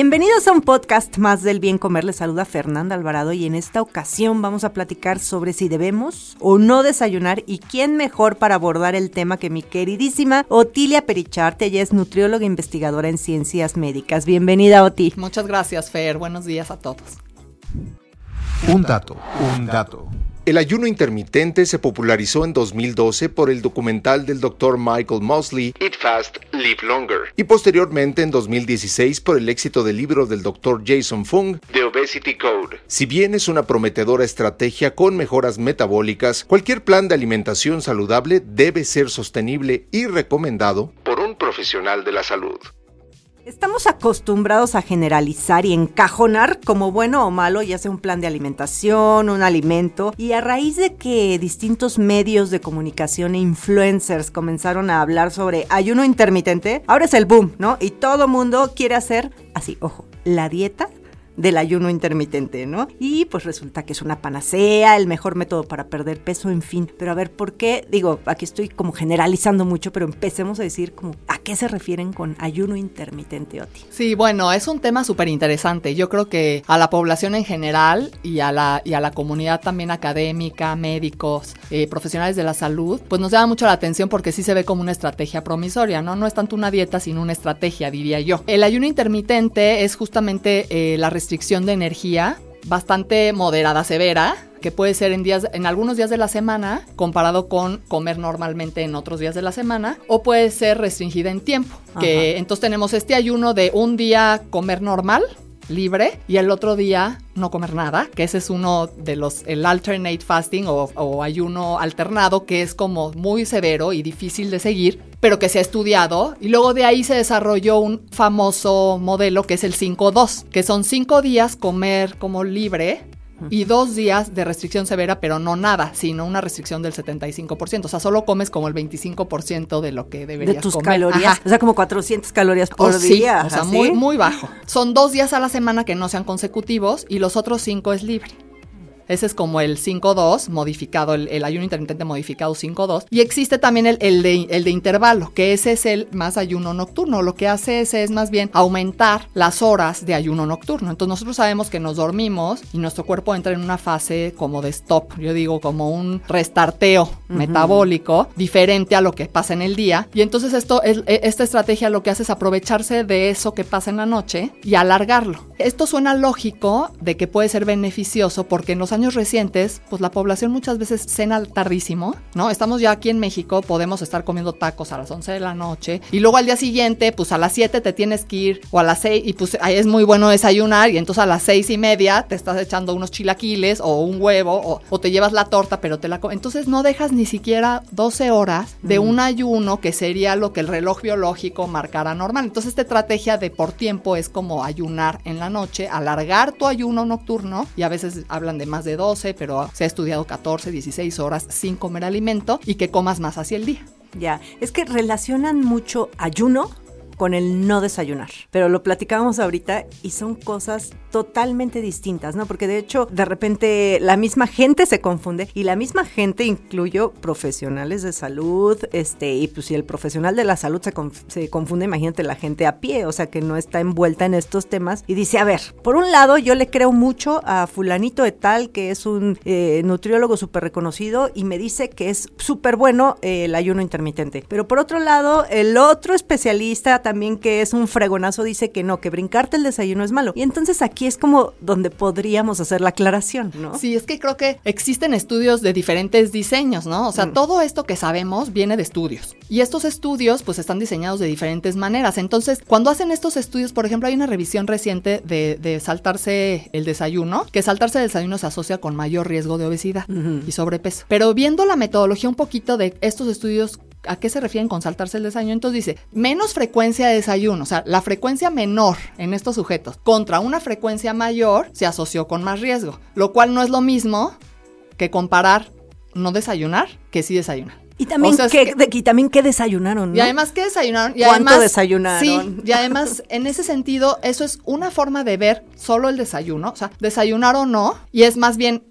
Bienvenidos a un podcast más del bien comer. Les saluda Fernanda Alvarado y en esta ocasión vamos a platicar sobre si debemos o no desayunar y quién mejor para abordar el tema que mi queridísima Otilia Pericharte. Ella es nutrióloga e investigadora en ciencias médicas. Bienvenida, Oti. Muchas gracias, Fer. Buenos días a todos. Un dato, un dato. El ayuno intermitente se popularizó en 2012 por el documental del Dr. Michael Mosley, Eat Fast, Live Longer, y posteriormente en 2016 por el éxito del libro del Dr. Jason Fung, The Obesity Code. Si bien es una prometedora estrategia con mejoras metabólicas, cualquier plan de alimentación saludable debe ser sostenible y recomendado por un profesional de la salud. Estamos acostumbrados a generalizar y encajonar como bueno o malo, ya sea un plan de alimentación, un alimento, y a raíz de que distintos medios de comunicación e influencers comenzaron a hablar sobre ayuno intermitente, ahora es el boom, ¿no? Y todo mundo quiere hacer así, ojo, la dieta del ayuno intermitente, ¿no? Y pues resulta que es una panacea, el mejor método para perder peso, en fin. Pero a ver, ¿por qué? Digo, aquí estoy como generalizando mucho, pero empecemos a decir como a qué se refieren con ayuno intermitente, Oti. Sí, bueno, es un tema súper interesante. Yo creo que a la población en general y a la, y a la comunidad también académica, médicos, eh, profesionales de la salud, pues nos llama mucho la atención porque sí se ve como una estrategia promisoria, ¿no? No es tanto una dieta, sino una estrategia, diría yo. El ayuno intermitente es justamente eh, la restricción restricción de energía bastante moderada, severa, que puede ser en días en algunos días de la semana comparado con comer normalmente en otros días de la semana o puede ser restringida en tiempo, que entonces tenemos este ayuno de un día comer normal libre y el otro día no comer nada, que ese es uno de los, el alternate fasting o, ayuno alternado, que es como muy severo y difícil de seguir, pero que se ha estudiado. Y luego de ahí se desarrolló un famoso modelo que es el 5-2, que son cinco días comer como libre y dos días de restricción severa, pero no nada, sino una restricción del 75%. O sea, solo comes como el 25% de lo que deberías De tus comer. calorías. Ajá. O sea, como 400 calorías por O sí, día. o sea, muy, muy bajo. Son dos días a la semana que no sean consecutivos y los otros cinco es libre. Ese es como el 5-2 modificado, el, el, ayuno intermitente modificado 5-2. Y existe también el, el, de, el, de, intervalo, que ese es el más ayuno nocturno. Lo que hace ese es más bien aumentar las horas de ayuno nocturno. Entonces nosotros sabemos que nos dormimos y nuestro cuerpo entra en una fase como de stop, yo digo como un restarteo uh -huh. metabólico diferente a lo que pasa en el día. Y entonces esto, es, esta estrategia lo que hace es aprovecharse de eso que pasa en la noche y alargarlo. Esto suena lógico de que puede ser beneficioso porque en los años recientes, pues la población muchas veces cena tardísimo, ¿no? Estamos ya aquí en México, podemos estar comiendo tacos a las 11 de la noche y luego al día siguiente, pues a las 7 te tienes que ir o a las 6 y pues ahí es muy bueno desayunar y entonces a las 6 y media te estás echando unos chilaquiles o un huevo o, o te llevas la torta pero te la comes. Entonces no dejas ni siquiera 12 horas de un ayuno que sería lo que el reloj biológico marcara normal. Entonces esta estrategia de por tiempo es como ayunar en la noche, alargar tu ayuno nocturno y a veces hablan de más de 12, pero se ha estudiado 14, 16 horas sin comer alimento y que comas más hacia el día. Ya, es que relacionan mucho ayuno con el no desayunar. Pero lo platicábamos ahorita y son cosas totalmente distintas, ¿no? Porque de hecho, de repente la misma gente se confunde y la misma gente incluyo profesionales de salud, este, y pues si el profesional de la salud se, se confunde, imagínate la gente a pie, o sea, que no está envuelta en estos temas y dice, a ver, por un lado yo le creo mucho a fulanito de tal, que es un eh, nutriólogo súper reconocido y me dice que es súper bueno eh, el ayuno intermitente. Pero por otro lado, el otro especialista también que es un fregonazo dice que no, que brincarte el desayuno es malo. Y entonces aquí es como donde podríamos hacer la aclaración, ¿no? Sí, es que creo que existen estudios de diferentes diseños, ¿no? O sea, mm. todo esto que sabemos viene de estudios. Y estos estudios pues están diseñados de diferentes maneras. Entonces, cuando hacen estos estudios, por ejemplo, hay una revisión reciente de, saltarse el desayuno, que saltarse el desayuno se asocia con mayor riesgo de obesidad y sobrepeso. Pero viendo la metodología un poquito de estos estudios ¿A qué se refieren con saltarse el desayuno? Entonces dice, menos frecuencia de desayuno, o sea, la frecuencia menor en estos sujetos contra una frecuencia mayor se asoció con más riesgo, lo cual no es lo mismo que comparar no desayunar que sí desayunar. Y también, qué, también qué desayunaron, ¿no? Y además, ¿qué desayunaron? Y ¿Cuánto además, desayunaron? Sí, y además, en ese sentido, eso es una forma de ver solo el desayuno, o sea, desayunar o no, y es más bien,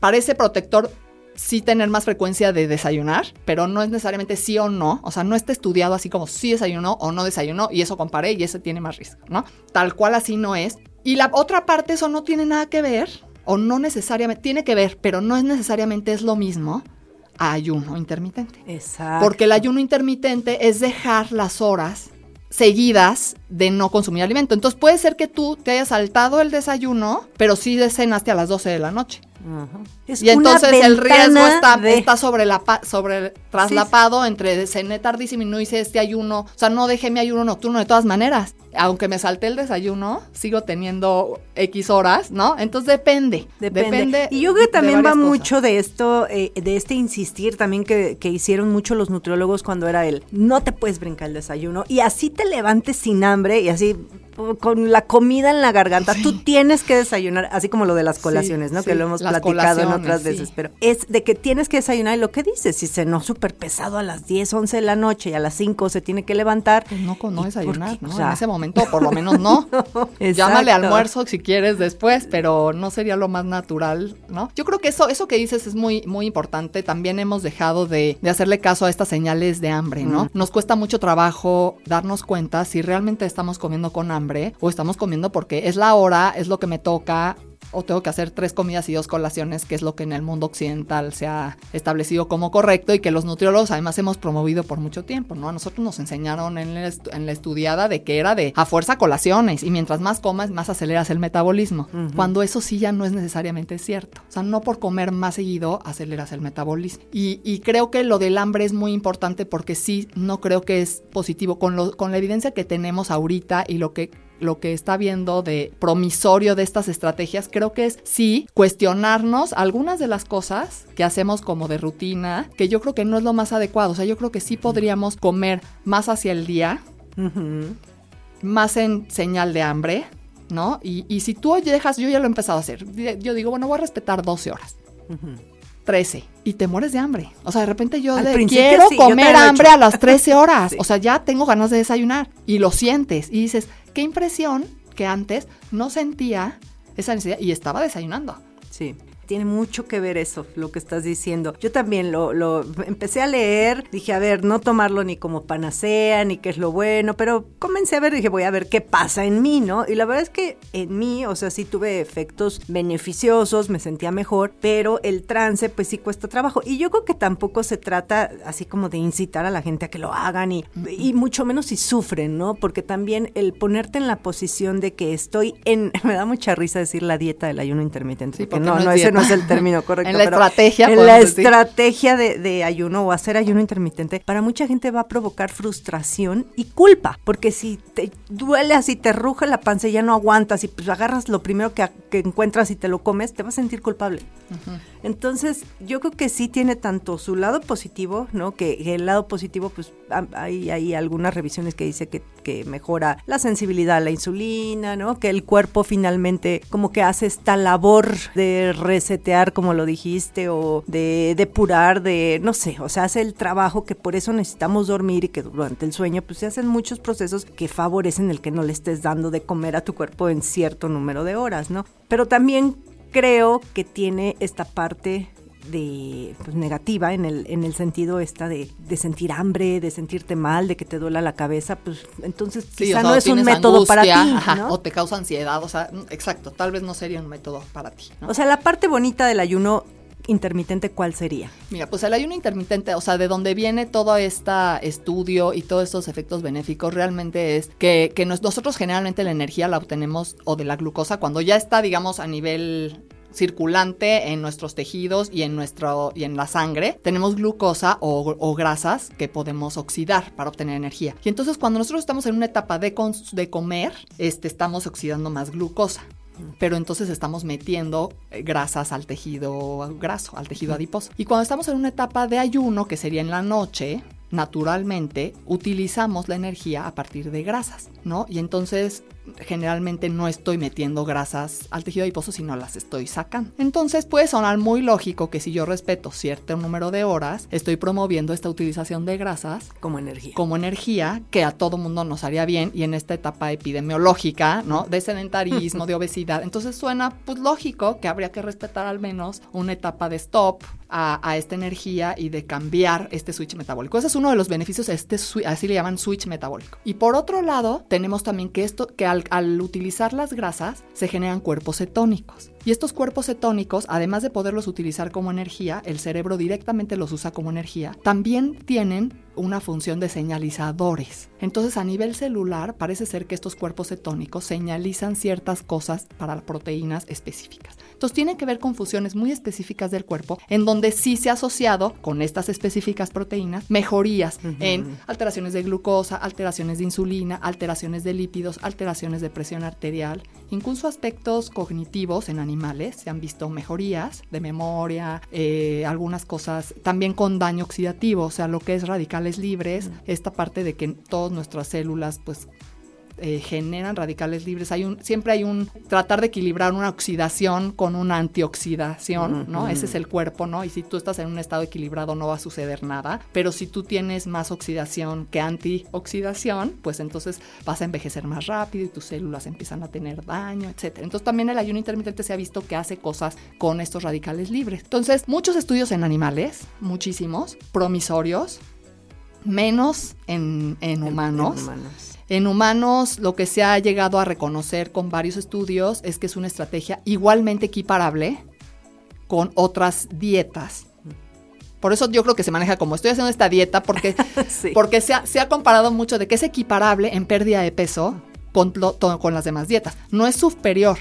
parece protector sí tener más frecuencia de desayunar, pero no es necesariamente sí o no, o sea, no está estudiado así como sí desayunó o no desayunó, y eso comparé y ese tiene más riesgo, ¿no? Tal cual así no es. Y la otra parte, eso no tiene nada que ver, o no necesariamente, tiene que ver, pero no es necesariamente es lo mismo ayuno intermitente. Exacto. Porque el ayuno intermitente es dejar las horas seguidas de no consumir alimento. Entonces puede ser que tú te hayas saltado el desayuno, pero sí cenaste a las 12 de la noche y entonces el riesgo está, está sobre la sobre traslapado entre cené tardísimo y no hice este ayuno, o sea, no dejé mi ayuno nocturno de todas maneras. Aunque me salté el desayuno, sigo teniendo X horas, ¿no? Entonces depende. Depende. y yo creo que también va mucho de esto, eh, de este insistir también que, que hicieron mucho los nutriólogos cuando era él. No te puedes brincar el desayuno y así te levantes sin hambre y así con la comida en la garganta. Tú tienes que desayunar, así como lo de las colaciones, ¿no? que lo hemos platicado en otras veces, pero es de que tienes que desayunar y lo que dices, si se no súper pesado a las 10, 11 de la noche y a las 5 se tiene que levantar. Pues no, no desayunar, ¿no? en ese momento, por lo menos no. Llámale almuerzo si quieres después, pero no sería lo más natural, ¿no? Yo creo que eso, eso que dices es muy, muy importante. También hemos dejado de, hacerle caso a estas señales de hambre, ¿no? Nos cuesta mucho trabajo darnos cuenta si realmente estamos comiendo con hambre o estamos comiendo porque es la hora, es lo que me toca o tengo que hacer tres comidas y dos colaciones, que es lo que en el mundo occidental se ha establecido como correcto y que los nutriólogos además hemos promovido por mucho tiempo, ¿no? A nosotros nos enseñaron en, la estudiada de que era de a fuerza colaciones y mientras más comas, más aceleras el metabolismo, cuando eso sí ya no es necesariamente cierto. O sea, no por comer más seguido aceleras el metabolismo. Y, y creo que lo del hambre es muy importante porque sí, no creo que es positivo. Con, lo, con la evidencia que tenemos ahorita y lo que lo que está viendo de promisorio de estas estrategias, creo que es sí cuestionarnos algunas de las cosas que hacemos como de rutina, que yo creo que no es lo más adecuado. O sea, yo creo que sí podríamos comer más hacia el día, más en señal de hambre, ¿no? Y, si tú dejas, yo ya lo he empezado a hacer. Yo digo, bueno, voy a respetar 12 horas. 13 y te mueres de hambre. O sea, de repente yo quiero comer hambre a las 13 horas. O sea, ya tengo ganas de desayunar y lo sientes y dices, qué impresión que antes no sentía esa necesidad y estaba desayunando. Sí tiene mucho que ver eso, lo que estás diciendo. Yo también lo, lo empecé a leer, dije, a ver, no tomarlo ni como panacea, ni qué es lo bueno, pero comencé a ver, dije, voy a ver qué pasa en mí, ¿no? Y la verdad es que en mí, o sea, sí tuve efectos beneficiosos, me sentía mejor, pero el trance, pues sí cuesta trabajo. Y yo creo que tampoco se trata así como de incitar a la gente a que lo hagan y, y mucho menos si sufren, ¿no? Porque también el ponerte en la posición de que estoy en, me da mucha risa decir la dieta del ayuno intermitente, sí, porque no, no, no, es el término correcto. en la estrategia. En la estrategia de, ayuno o hacer ayuno intermitente, para mucha gente va a provocar frustración y culpa, porque si te duele así, te ruge la panza y ya no aguantas y pues agarras lo primero que, encuentras y te lo comes, te vas a sentir culpable. Entonces, yo creo que sí tiene tanto su lado positivo, ¿no? Que, el lado positivo, pues hay, hay algunas revisiones que dice que, que mejora la sensibilidad a la insulina, ¿no? Que el cuerpo finalmente como que hace esta labor de resetear, como lo dijiste, o de depurar, de, no sé, o sea, hace el trabajo que por eso necesitamos dormir y que durante el sueño, pues se hacen muchos procesos que favorecen el que no le estés dando de comer a tu cuerpo en cierto número de horas, ¿no? Pero también creo que tiene esta parte de pues, negativa en el, en el sentido esta de, sentir hambre, de sentirte mal, de que te duela la cabeza, pues entonces quizá no es un método para ti. O te causa ansiedad, o sea, exacto, tal vez no sería un método para ti. O sea, la parte bonita del ayuno intermitente, ¿cuál sería? Mira, pues el ayuno intermitente, o sea, de donde viene todo este estudio y todos estos efectos benéficos, realmente es que, que nosotros generalmente la energía la obtenemos o de la glucosa cuando ya está, digamos, a nivel circulante en nuestros tejidos y en nuestro y en la sangre tenemos glucosa o, grasas que podemos oxidar para obtener energía y entonces cuando nosotros estamos en una etapa de, de comer este estamos oxidando más glucosa pero entonces estamos metiendo eh, grasas al tejido graso, al tejido adiposo. Y cuando estamos en una etapa de ayuno, que sería en la noche, naturalmente utilizamos la energía a partir de grasas, ¿no? Y entonces generalmente no estoy metiendo grasas al tejido adiposo, sino las estoy sacando. Entonces puede sonar muy lógico que si yo respeto cierto número de horas, estoy promoviendo esta utilización de grasas como energía. Como energía que a todo mundo nos haría bien y en esta etapa epidemiológica, ¿no? De sedentarismo, de obesidad. Entonces suena pues lógico que habría que respetar al menos una etapa de stop a, esta energía y de cambiar este switch metabólico. Ese es uno de los beneficios, este así le llaman switch metabólico. Y por otro lado, tenemos también que esto, que al, utilizar las grasas se generan cuerpos cetónicos. Y estos cuerpos cetónicos, además de poderlos utilizar como energía, el cerebro directamente los usa como energía, también tienen una función de señalizadores. Entonces a nivel celular parece ser que estos cuerpos cetónicos señalizan ciertas cosas para proteínas específicas. Entonces tienen que ver con funciones muy específicas del cuerpo en donde sí se ha asociado con estas específicas proteínas mejorías en alteraciones de glucosa, alteraciones de insulina, alteraciones de lípidos, alteraciones de presión arterial, incluso aspectos cognitivos en animales. Se han visto mejorías de memoria, eh, algunas cosas también con daño oxidativo, o sea, lo que es radicales libres, esta parte de que todas nuestras células pues eh, generan radicales libres. Hay un, siempre hay un tratar de equilibrar una oxidación con una antioxidación, ¿no? Ese es el cuerpo, ¿no? Y si tú estás en un estado equilibrado no va a suceder nada. Pero si tú tienes más oxidación que antioxidación, pues entonces vas a envejecer más rápido y tus células empiezan a tener daño, etc. Entonces también el ayuno intermitente se ha visto que hace cosas con estos radicales libres. Entonces, muchos estudios en animales, muchísimos, promisorios, menos en, humanos. En humanos en humanos, lo que se ha llegado a reconocer con varios estudios es que es una estrategia igualmente equiparable con otras dietas. Por eso yo creo que se maneja como estoy haciendo esta dieta porque, porque se, ha, comparado mucho de que es equiparable en pérdida de peso con, con las demás dietas. No es superior,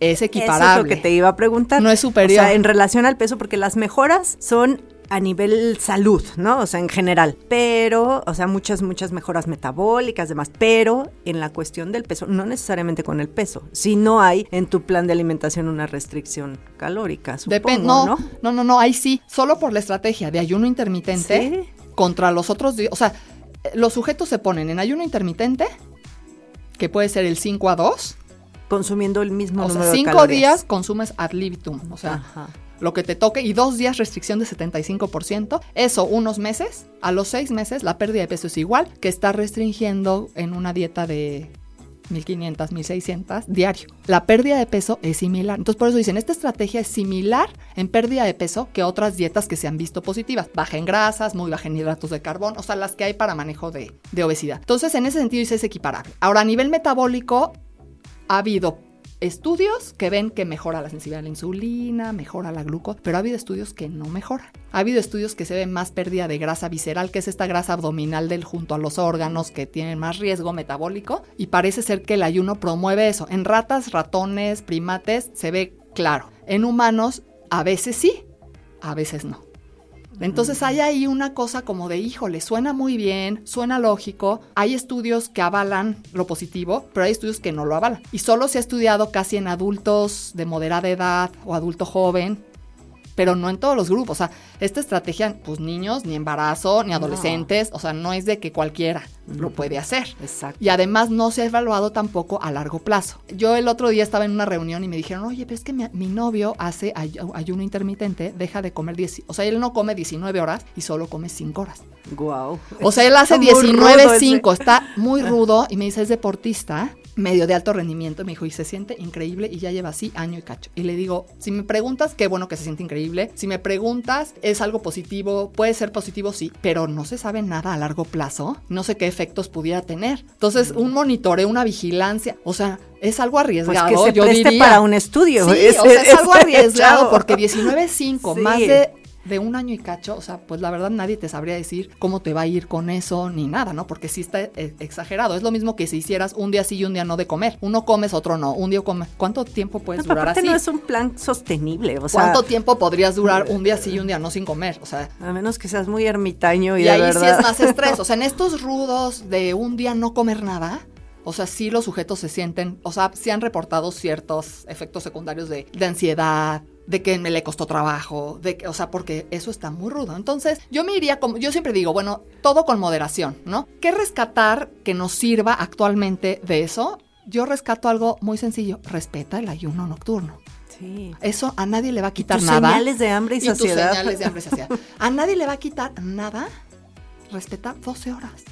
es equiparable. Eso es lo que te iba a preguntar. No es superior. O sea, en relación al peso, porque las mejoras son a nivel salud, ¿no? O sea, en general. Pero, o sea, muchas, muchas mejoras metabólicas, demás. Pero en la cuestión del peso, no necesariamente con el peso. Si no hay en tu plan de alimentación una restricción calórica, Depende, no, no, no, no, no, ahí sí. Solo por la estrategia de ayuno intermitente contra los otros días. O sea, los sujetos se ponen en ayuno intermitente, que puede ser el 5 a 2. Consumiendo el mismo o número sea, cinco días consumes ad libitum. O sea, Ajá lo que te toque y dos días restricción de 75%. Eso unos meses. A los seis meses la pérdida de peso es igual que estar restringiendo en una dieta de 1500, 1600 diario. La pérdida de peso es similar. Entonces, por eso dicen, esta estrategia es similar en pérdida de peso que otras dietas que se han visto positivas. Baja en grasas, muy baja en hidratos de carbón, o sea, las que hay para manejo de, de obesidad. Entonces, en ese sentido, dice, es equiparable. Ahora, a nivel metabólico, ha habido estudios que ven que mejora la sensibilidad a la insulina, mejora la glucosa, pero ha habido estudios que no mejoran. Ha habido estudios que se ven más pérdida de grasa visceral, que es esta grasa abdominal del junto a los órganos que tienen más riesgo metabólico, y parece ser que el ayuno promueve eso. En ratas, ratones, primates se ve claro. En humanos a veces sí, a veces no. Entonces hay ahí una cosa como de, híjole, suena muy bien, suena lógico, hay estudios que avalan lo positivo, pero hay estudios que no lo avalan. Y solo se ha estudiado casi en adultos de moderada edad o adulto joven, pero no en todos los grupos. O sea, esta estrategia, pues niños, ni embarazo, ni adolescentes, o sea, no es de que cualquiera lo puede hacer. Exacto. Y además no se ha evaluado tampoco a largo plazo. Yo el otro día estaba en una reunión y me dijeron, oye, pero es que mi, novio hace ayuno intermitente, deja de comer 10, o sea, él no come 19 horas y solo come 5 horas. Wow. O sea, él hace 19, 5, está muy rudo y me dice, es deportista medio de alto rendimiento. Me dijo, y se siente increíble y ya lleva así año y cacho. Y le digo, si me preguntas, qué bueno que se siente increíble. Si me preguntas, es algo positivo, puede ser positivo, sí, pero no se sabe nada a largo plazo. No sé qué efectos pudiera tener. Entonces, un monitoreo, una vigilancia, o sea, es algo arriesgado. Pues que se yo preste diría. para un estudio. Sí, Es- o sea, es, es- algo arriesgado chavo. porque 19.5, Sí. más de, de un año y cacho, o sea, pues la verdad nadie te sabría decir cómo te va a ir con eso ni nada, ¿no? Porque sí está eh, exagerado. Es lo mismo que si hicieras un día sí y un día no de comer. Uno comes, otro no. Un día comes. ¿Cuánto tiempo puedes No, durar así? no es un plan sostenible, o sea, ¿Cuánto tiempo podrías durar un día sí y un día no sin comer? O sea, a menos que seas muy ermitaño y, y de ahí sí es más estrés. O sea, en estos rudos de un día no comer nada, o sea, sí los sujetos se sienten, o sea, sí han reportado ciertos efectos secundarios de, de ansiedad, de que me le costó trabajo, de que, o sea, porque eso está muy rudo. Entonces, yo me iría como, yo siempre digo, bueno, todo con moderación, ¿no? ¿Qué rescatar que nos sirva actualmente de eso? Yo rescato algo muy sencillo, respeta el ayuno nocturno. Sí. Eso a nadie le va a quitar tus nada. señales de hambre y tus saciedad. señales de hambre y saciedad. A nadie le va a quitar nada. Respeta 12 horas.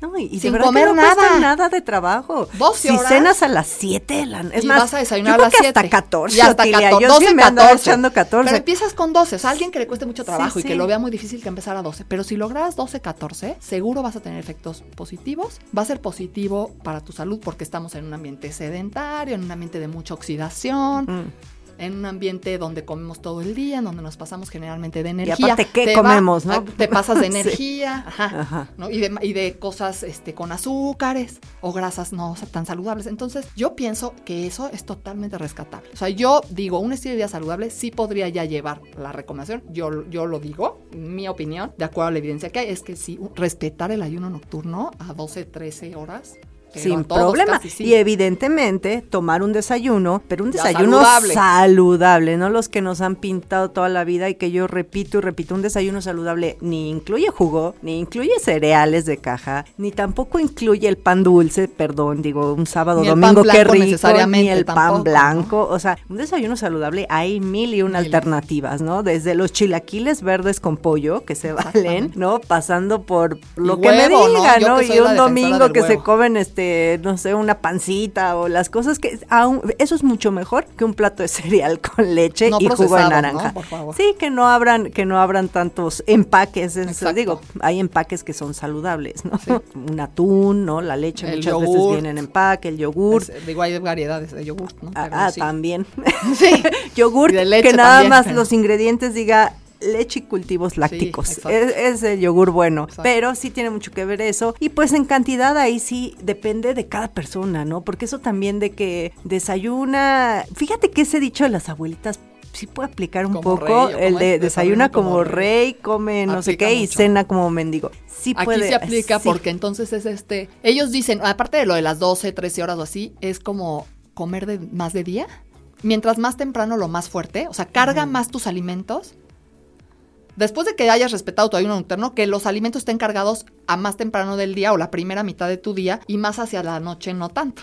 No, y, y de Sin verdad comer que no cuesta nada. nada de trabajo. 12 si horas. cenas a las 7, la- es y más, vas a desayunar yo a las creo que hasta 7. 14, Y hasta Otilia, 14. yo 12, sí me andaba 14. echando 14. Pero empiezas con 12. O sea, alguien que le cueste mucho trabajo Sí, y que sí. lo vea muy difícil que empezar a 12. Pero si logras 12, 14, seguro vas a tener efectos positivos. Va a ser positivo para tu salud porque estamos en un ambiente sedentario, en un ambiente de mucha oxidación. Mm. En un ambiente donde comemos todo el día, en donde nos pasamos generalmente de energía. aparte, ¿qué Te va- comemos, no? Te pasas de Sí. energía, ajá, Ajá. ¿no? Y de, y de cosas este, con azúcares o grasas no tan saludables. Entonces, yo pienso que eso es totalmente rescatable. O sea, yo digo, un estilo de vida saludable sí podría ya llevar la recomendación. Yo, yo lo digo, mi opinión, de acuerdo a la evidencia que hay, es que sí, respetar el ayuno nocturno a 12, 13 horas. Sin problema. casi sí. Y evidentemente tomar un desayuno, pero un desayuno saludable. saludable. no los que nos han pintado toda la vida y que yo repito y repito, un desayuno saludable ni incluye jugo, ni incluye cereales de caja, ni tampoco incluye el pan dulce, perdón, digo, un sábado, Ni domingo, pan qué rico, ni el pan tampoco, blanco, o sea, un desayuno saludable hay mil y una Mil. alternativas, ¿no? Desde los chilaquiles verdes con pollo, que se valen. ¿no? Pasando por lo Y que huevo, me ¿no? diga, Yo ¿no? Y un domingo que se comen, este, no sé, una pancita o las cosas que aún, eso es mucho mejor que un plato de cereal con leche No y jugo de naranja. ¿no? Por favor. Sí, que no abran, que no abran tantos empaques, Exacto. digo, hay empaques que son saludables, ¿no? Sí. Un atún, ¿no? La leche El muchas veces viene en empaque, el yogur. Digo, hay variedades de yogur, ¿no? Ah, Pero ah, sí. también. Sí. Yogur que nada también, más los ingredientes diga leche y cultivos lácticos. es, es el yogur bueno, Exacto. pero sí tiene mucho que ver eso. Y pues en cantidad ahí sí depende de cada persona, ¿no? Porque eso también de que desayuna, fíjate que ese dicho de las abuelitas sí puede aplicar un Como poco rey, ¿o el de es? desayuna como rey, come no sé qué y cena como mendigo. Sí Aquí puede. se aplica sí. porque entonces es este. Ellos dicen, aparte de lo de las 12, 13 horas o así, es como comer de más de día. Mientras más temprano, lo más fuerte. O sea, carga más tus alimentos. Después de que hayas respetado tu ayuno nocturno, que los alimentos estén cargados a más temprano del día o la primera mitad de tu día y más hacia la noche no tanto.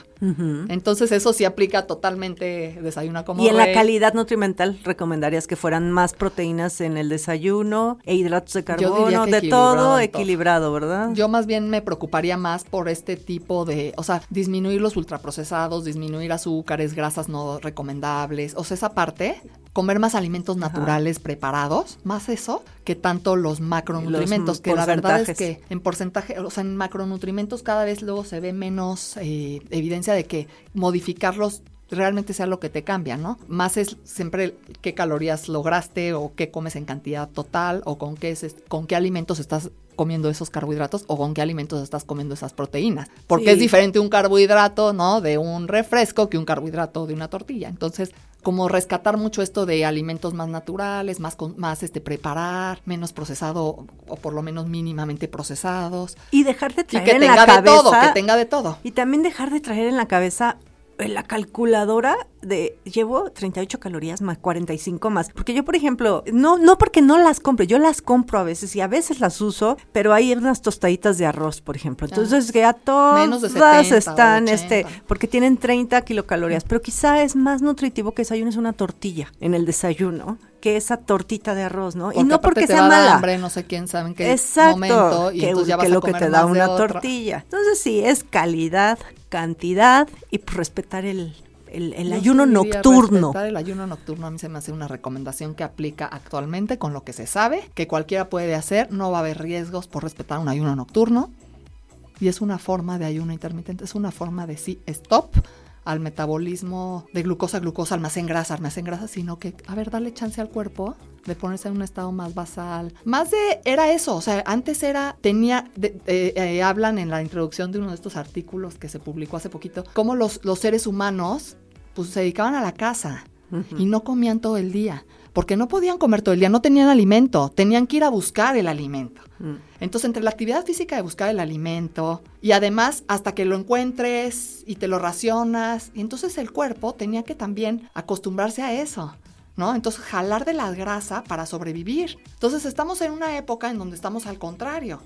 Entonces eso sí aplica totalmente desayuna como Y en la calidad nutrimental recomendarías que fueran más proteínas en el desayuno e hidratos de carbono, de todo. equilibrado, ¿verdad? Yo más bien me preocuparía más por este tipo de, o sea, disminuir los ultraprocesados, disminuir azúcares, grasas no recomendables, o sea, esa parte, comer más alimentos naturales preparados, más eso, que tanto los macronutrimentos, Los que la verdad es que en porcentaje, o sea, en macronutrimentos cada vez luego se ve menos eh, evidencia de que modificarlos realmente sea lo que te cambia, ¿no? Más es siempre qué calorías lograste o qué comes en cantidad total o con qué, es- con qué alimentos estás comiendo esos carbohidratos o con qué alimentos estás comiendo esas proteínas. Porque Sí. es diferente un carbohidrato, ¿no? De un refresco que un carbohidrato de una tortilla. Entonces, como rescatar mucho esto de alimentos más naturales, más, con- más este, preparar, menos procesado o por lo menos mínimamente procesados. Y dejar de Y traer que en tenga la de cabeza todo, que tenga de todo. y también dejar de traer en la cabeza en la calculadora de llevo 38 calorías más 45 más, porque yo por ejemplo, no no porque no las compro, yo las compro a veces y a veces las uso, pero hay unas tostaditas de arroz, por ejemplo. Entonces que a todas están este porque tienen 30 kilocalorías, pero quizá es más nutritivo que desayunes una tortilla en el desayuno que esa tortita de arroz, ¿no? y no porque sea mala. hambre, no sé quién sabe en qué momento y que, ya vas que lo que te da una tortilla. Entonces sí, es calidad, cantidad y pues, respetar el, el, ayuno nocturno. El ayuno nocturno a mí se me hace una recomendación que aplica actualmente con lo que se sabe, que cualquiera puede hacer, no va a haber riesgos por respetar un ayuno nocturno. Y es una forma de ayuno intermitente, es una forma de sí, stop al metabolismo de glucosa, glucosa, almacén grasa, almacén grasa, sino que, a ver, darle chance al cuerpo de ponerse en un estado más basal. Más de, era eso, o sea, antes era, tenía, eh, hablan en la introducción de uno de estos artículos que se publicó hace poquito, cómo los, los seres humanos, pues se dedicaban a la casa y no comían todo el día porque no podían comer todo el día, no tenían alimento, tenían que ir a buscar el alimento. Mm. Entonces, entre la actividad física de buscar el alimento y además hasta que lo encuentres y te lo racionas, y entonces el cuerpo tenía que también acostumbrarse a eso. ¿No? Entonces, jalar de la grasa para sobrevivir. Entonces, estamos en una época en donde estamos al contrario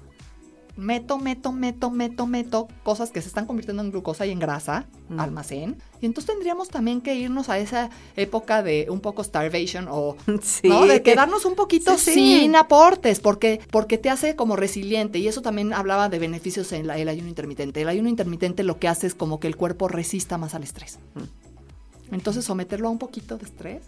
meto, meto, meto, meto, meto cosas que se están convirtiendo en glucosa y en grasa, mm. almacén. Y entonces tendríamos también que irnos a esa época de un poco starvation o ¿no? de quedarnos un poquito sin aportes, porque, porque te hace como resiliente. Y eso también hablaba de beneficios en el ayuno intermitente. El ayuno intermitente lo que hace es como que el cuerpo resista más al estrés. Mm. Entonces someterlo a un poquito de estrés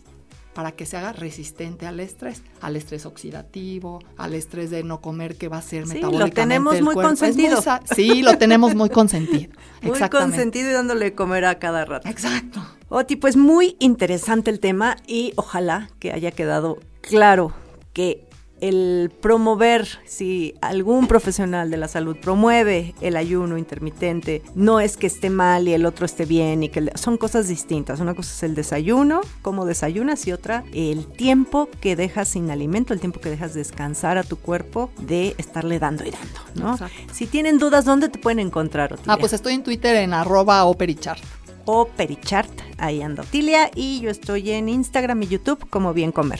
para que se haga resistente al estrés, al estrés oxidativo, al estrés de no comer que va a ser sí, lo tenemos muy consentido. sí, lo tenemos muy consentido. muy consentido y dándole comer a cada rato. Exacto. Oti, pues muy interesante el tema y ojalá que haya quedado claro que el promover, si algún profesional de la salud promueve el ayuno intermitente, no es que esté mal y el otro esté bien y que son cosas distintas. Una cosa es el desayuno, cómo desayunas y otra el tiempo que dejas sin alimento, el tiempo que dejas descansar a tu cuerpo de estarle dando y dando, ¿no? Si tienen dudas, ¿dónde te pueden encontrar? Ah, pues estoy en Twitter en arroba operichart. Operichart, ahí ando Otilia y yo estoy en Instagram y YouTube como Bien Comer.